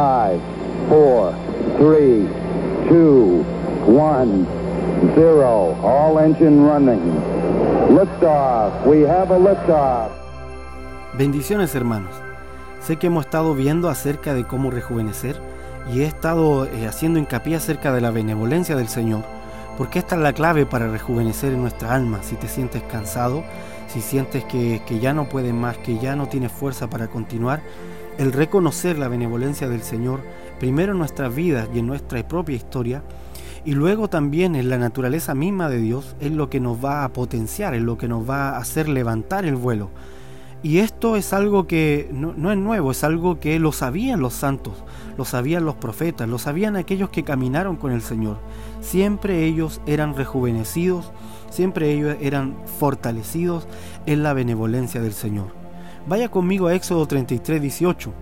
5, 4, 3, 2, 1, 0. All engine running. Liftoff. We have a liftoff. Bendiciones hermanos. Sé que hemos estado viendo acerca de cómo rejuvenecer y he estado eh, haciendo hincapié acerca de la benevolencia del Señor, porque esta es la clave para rejuvenecer en nuestra alma. Si te sientes cansado, si sientes que, que ya no puedes más, que ya no tienes fuerza para continuar, el reconocer la benevolencia del Señor, primero en nuestras vidas y en nuestra propia historia, y luego también en la naturaleza misma de Dios, es lo que nos va a potenciar, es lo que nos va a hacer levantar el vuelo. Y esto es algo que no, no, es nuevo, es algo que lo sabían los santos, lo sabían los profetas, lo sabían aquellos que caminaron con el Señor. Siempre ellos eran rejuvenecidos, siempre ellos eran fortalecidos en la benevolencia del Señor. Vaya conmigo a Éxodo 33, 18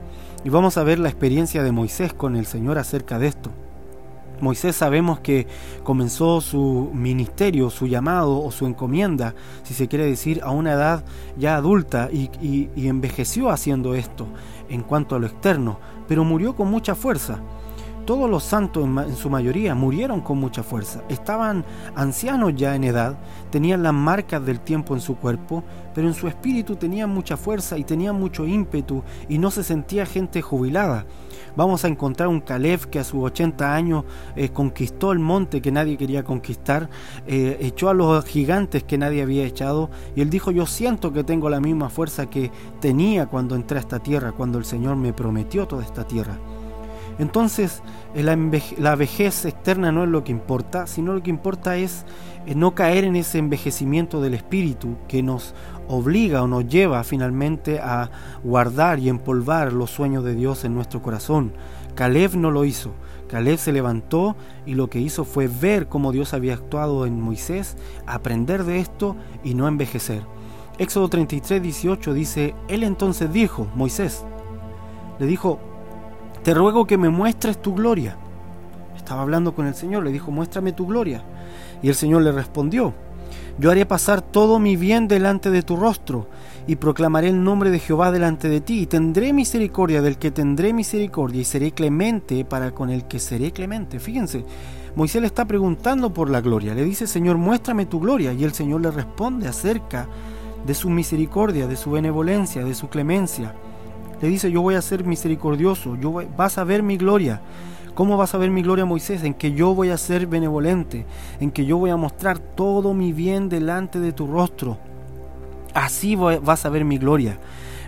y vamos a ver la experiencia de Moisés con el Señor acerca de esto. Moisés sabemos que comenzó su ministerio, su llamado o su encomienda, si se quiere decir, a una edad ya adulta y, y, y, envejeció haciendo esto en cuanto a lo externo, pero murió con mucha fuerza. Todos los santos en, su mayoría murieron con mucha fuerza. Estaban ancianos ya en edad, tenían las marcas del tiempo en su cuerpo, pero en su espíritu tenían mucha fuerza y tenían mucho ímpetu y no se sentía gente jubilada. Vamos a encontrar un Caleb que a sus 80 años eh, conquistó el monte que nadie quería conquistar, eh, echó a los gigantes que nadie había echado y él dijo, yo siento que tengo la misma fuerza que tenía cuando entré a esta tierra, cuando el Señor me prometió toda esta tierra. Entonces, la, la, vejez externa no es lo que importa, sino lo que importa es eh, no caer en ese envejecimiento del espíritu que nos obliga o nos lleva finalmente a guardar y empolvar los sueños de Dios en nuestro corazón. Caleb no lo hizo. Caleb se levantó y lo que hizo fue ver cómo Dios había actuado en Moisés, aprender de esto y no envejecer. Éxodo 33, 18 dice, Él entonces dijo, Moisés, le dijo, te ruego que me muestres tu gloria. Estaba hablando con el Señor, le dijo, muéstrame tu gloria. Y el Señor le respondió, yo haré pasar todo mi bien delante de tu rostro, y proclamaré el nombre de Jehová delante de ti, y tendré misericordia del que tendré misericordia, y seré clemente para con el que seré clemente. Fíjense, Moisés le está preguntando por la gloria, le dice, Señor, muéstrame tu gloria, y el Señor le responde acerca de su misericordia, de su benevolencia, de su clemencia. Le dice, yo voy a ser misericordioso, yo voy, vas a ver mi gloria. ¿Cómo vas a ver mi gloria, Moisés? En que yo voy a ser benevolente, en que yo voy a mostrar todo mi bien delante de tu rostro. Así vas a ver mi gloria,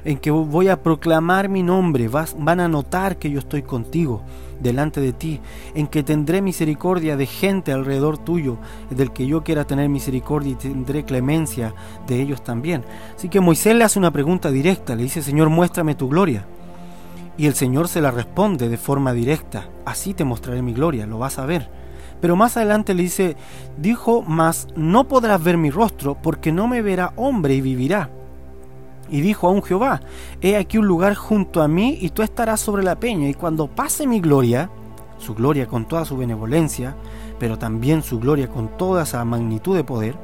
en que voy a proclamar mi nombre, vas, van a notar que yo estoy contigo, delante de ti, en que tendré misericordia de gente alrededor tuyo, del que yo quiera tener misericordia y tendré clemencia de ellos también. Así que Moisés le hace una pregunta directa, le dice, Señor, muéstrame tu gloria. Y el Señor se la responde de forma directa, así te mostraré mi gloria, lo vas a ver. Pero más adelante le dice, dijo, mas no podrás ver mi rostro, porque no me verá hombre y vivirá. Y dijo a un Jehová, he aquí un lugar junto a mí y tú estarás sobre la peña, y cuando pase mi gloria, su gloria con toda su benevolencia, pero también su gloria con toda esa magnitud de poder,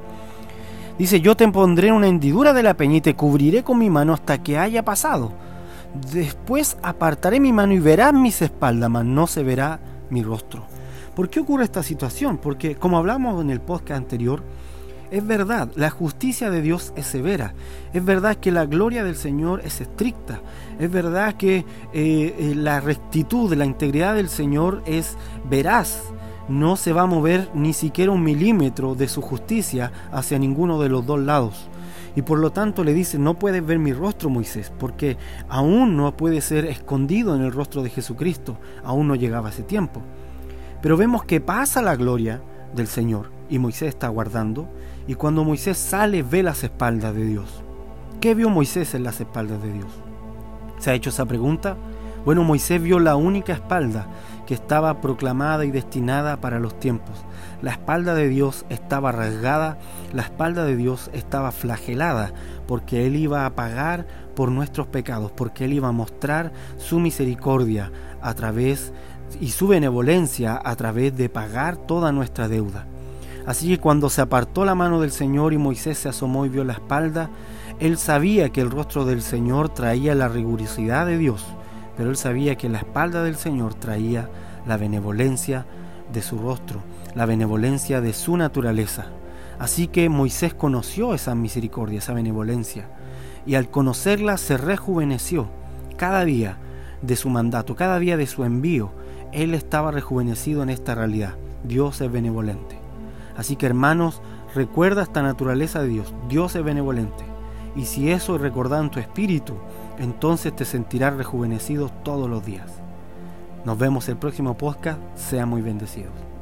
dice, yo te pondré en una hendidura de la peña y te cubriré con mi mano hasta que haya pasado Después apartaré mi mano y verás mis espaldas, mas no se verá mi rostro. ¿Por qué ocurre esta situación? Porque como hablamos en el podcast anterior, es verdad, la justicia de Dios es severa. Es verdad que la gloria del Señor es estricta. Es verdad que eh, eh, la rectitud, la integridad del Señor es veraz. No se va a mover ni siquiera un milímetro de su justicia hacia ninguno de los dos lados. Y por lo tanto le dice, no puedes ver mi rostro, Moisés, porque aún no puede ser escondido en el rostro de Jesucristo, aún no llegaba ese tiempo. Pero vemos que pasa la gloria del Señor y Moisés está guardando, y cuando Moisés sale ve las espaldas de Dios. ¿Qué vio Moisés en las espaldas de Dios? ¿Se ha hecho esa pregunta? Bueno, Moisés vio la única espalda que estaba proclamada y destinada para los tiempos. La espalda de Dios estaba rasgada, la espalda de Dios estaba flagelada, porque Él iba a pagar por nuestros pecados, porque Él iba a mostrar su misericordia a través y su benevolencia a través de pagar toda nuestra deuda. Así que cuando se apartó la mano del Señor y Moisés se asomó y vio la espalda, él sabía que el rostro del Señor traía la rigurosidad de Dios pero él sabía que la espalda del Señor traía la benevolencia de su rostro, la benevolencia de su naturaleza. Así que Moisés conoció esa misericordia, esa benevolencia, y al conocerla se rejuveneció cada día de su mandato, cada día de su envío. Él estaba rejuvenecido en esta realidad. Dios es benevolente. Así que hermanos, recuerda esta naturaleza de Dios. Dios es benevolente. Y si eso es recordado en tu espíritu, entonces te sentirás rejuvenecido todos los días. Nos vemos el próximo podcast. Sean muy bendecidos.